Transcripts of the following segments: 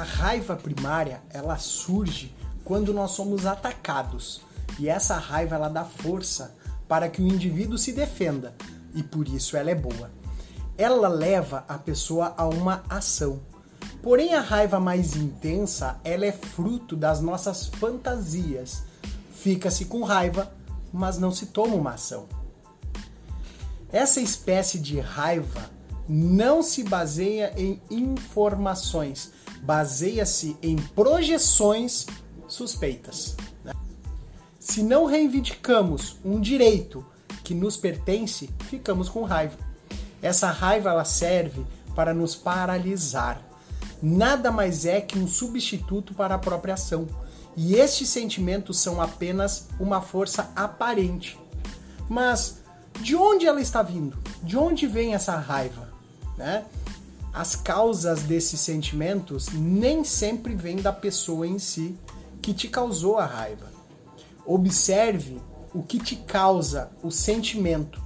A raiva primária, ela surge quando nós somos atacados. E essa raiva ela dá força para que o indivíduo se defenda, e por isso ela é boa. Ela leva a pessoa a uma ação. Porém, a raiva mais intensa, ela é fruto das nossas fantasias. Fica-se com raiva, mas não se toma uma ação. Essa espécie de raiva não se baseia em informações, baseia-se em projeções suspeitas. Né? Se não reivindicamos um direito que nos pertence, ficamos com raiva. Essa raiva ela serve para nos paralisar. Nada mais é que um substituto para a própria ação. E estes sentimentos são apenas uma força aparente. Mas de onde ela está vindo? De onde vem essa raiva? Né? As causas desses sentimentos nem sempre vêm da pessoa em si que te causou a raiva. Observe o que te causa o sentimento.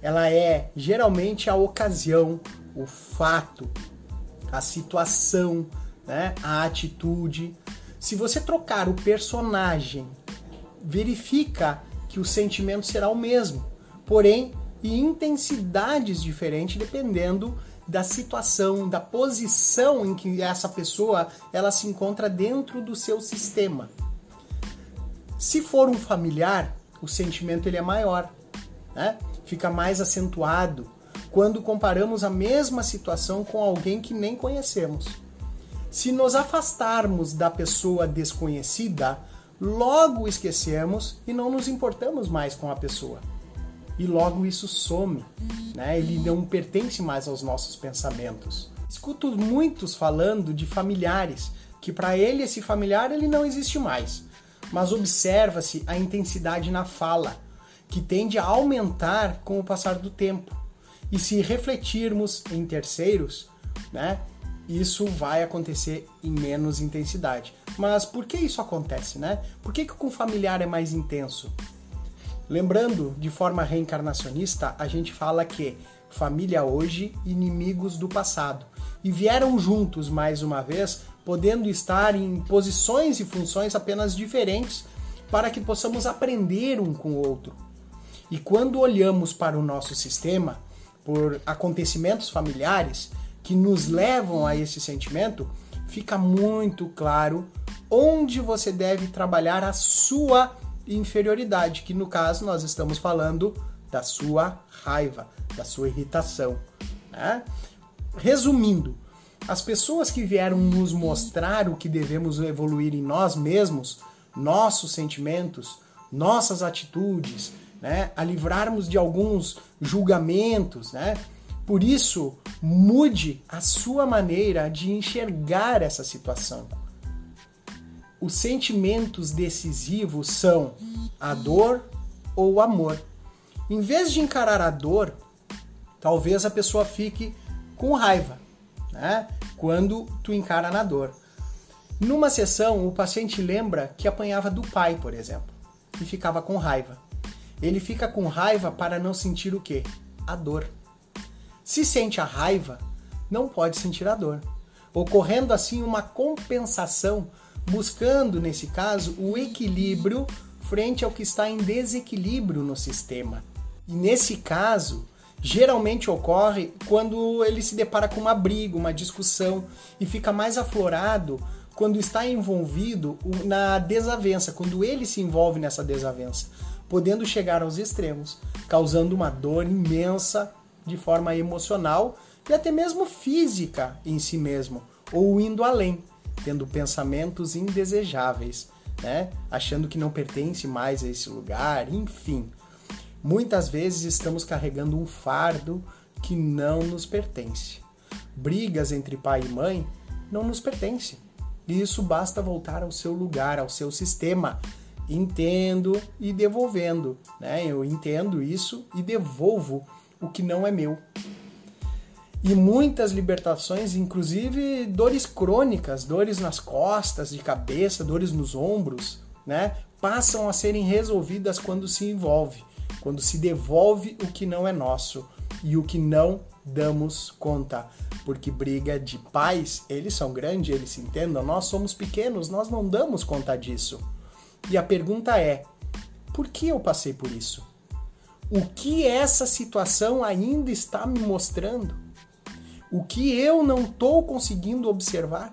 Ela é geralmente a ocasião, o fato, a situação, né? a atitude. Se você trocar o personagem, verifica que o sentimento será o mesmo porém em intensidades diferentes dependendo da situação, da posição em que essa pessoa ela se encontra dentro do seu sistema. Se for um familiar, o sentimento ele é maior, né? fica mais acentuado quando comparamos a mesma situação com alguém que nem conhecemos. Se nos afastarmos da pessoa desconhecida, logo esquecemos e não nos importamos mais com a pessoa e logo isso some, né? Ele não pertence mais aos nossos pensamentos. Escuto muitos falando de familiares que para ele esse familiar ele não existe mais, mas observa-se a intensidade na fala, que tende a aumentar com o passar do tempo. E se refletirmos em terceiros, né? Isso vai acontecer em menos intensidade. Mas por que isso acontece, né? Por que, que com familiar é mais intenso? Lembrando, de forma reencarnacionista, a gente fala que família hoje, inimigos do passado. E vieram juntos mais uma vez, podendo estar em posições e funções apenas diferentes para que possamos aprender um com o outro. E quando olhamos para o nosso sistema, por acontecimentos familiares que nos levam a esse sentimento, fica muito claro onde você deve trabalhar a sua inferioridade, que no caso nós estamos falando da sua raiva, da sua irritação. Né? Resumindo, as pessoas que vieram nos mostrar o que devemos evoluir em nós mesmos, nossos sentimentos, nossas atitudes, né? a livrarmos de alguns julgamentos, né? Por isso, mude a sua maneira de enxergar essa situação os sentimentos decisivos são a dor ou o amor. Em vez de encarar a dor, talvez a pessoa fique com raiva, né? Quando tu encara na dor. Numa sessão, o paciente lembra que apanhava do pai, por exemplo, e ficava com raiva. Ele fica com raiva para não sentir o quê? A dor. Se sente a raiva, não pode sentir a dor, ocorrendo assim uma compensação buscando, nesse caso, o equilíbrio frente ao que está em desequilíbrio no sistema. E nesse caso, geralmente ocorre quando ele se depara com uma briga, uma discussão e fica mais aflorado quando está envolvido na desavença, quando ele se envolve nessa desavença, podendo chegar aos extremos, causando uma dor imensa de forma emocional e até mesmo física em si mesmo, ou indo além tendo pensamentos indesejáveis, né? achando que não pertence mais a esse lugar, enfim. Muitas vezes estamos carregando um fardo que não nos pertence. Brigas entre pai e mãe não nos pertence. E isso basta voltar ao seu lugar, ao seu sistema, entendo e devolvendo. Né? Eu entendo isso e devolvo o que não é meu e muitas libertações, inclusive dores crônicas, dores nas costas, de cabeça, dores nos ombros, né, passam a serem resolvidas quando se envolve, quando se devolve o que não é nosso. e o que não damos conta. Porque briga de pais, eles são grandes, eles se entendam, nós somos pequenos, nós não damos conta disso. E a pergunta é: por que eu passei por isso? O que essa situação ainda está me mostrando? O que eu não estou conseguindo observar?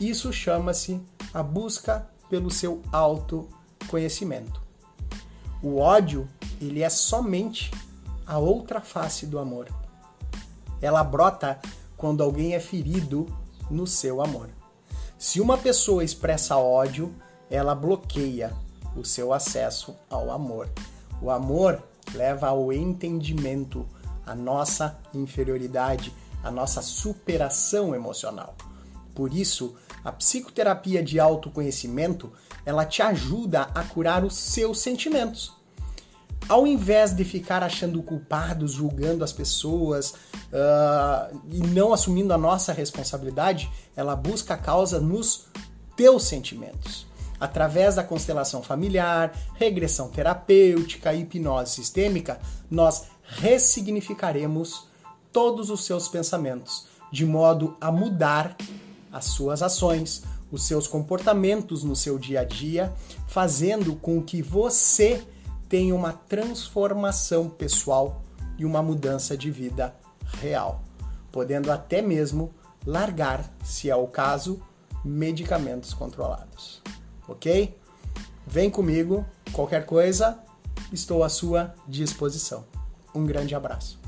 Isso chama-se a busca pelo seu autoconhecimento. O ódio, ele é somente a outra face do amor. Ela brota quando alguém é ferido no seu amor. Se uma pessoa expressa ódio, ela bloqueia o seu acesso ao amor. O amor leva ao entendimento, a nossa inferioridade, a nossa superação emocional. Por isso, a psicoterapia de autoconhecimento, ela te ajuda a curar os seus sentimentos. Ao invés de ficar achando culpados, julgando as pessoas uh, e não assumindo a nossa responsabilidade, ela busca a causa nos teus sentimentos. Através da constelação familiar, regressão terapêutica hipnose sistêmica, nós ressignificaremos todos os seus pensamentos, de modo a mudar as suas ações, os seus comportamentos no seu dia a dia, fazendo com que você tenha uma transformação pessoal e uma mudança de vida real, podendo até mesmo largar, se é o caso, medicamentos controlados. Ok? Vem comigo, qualquer coisa, estou à sua disposição. Um grande abraço.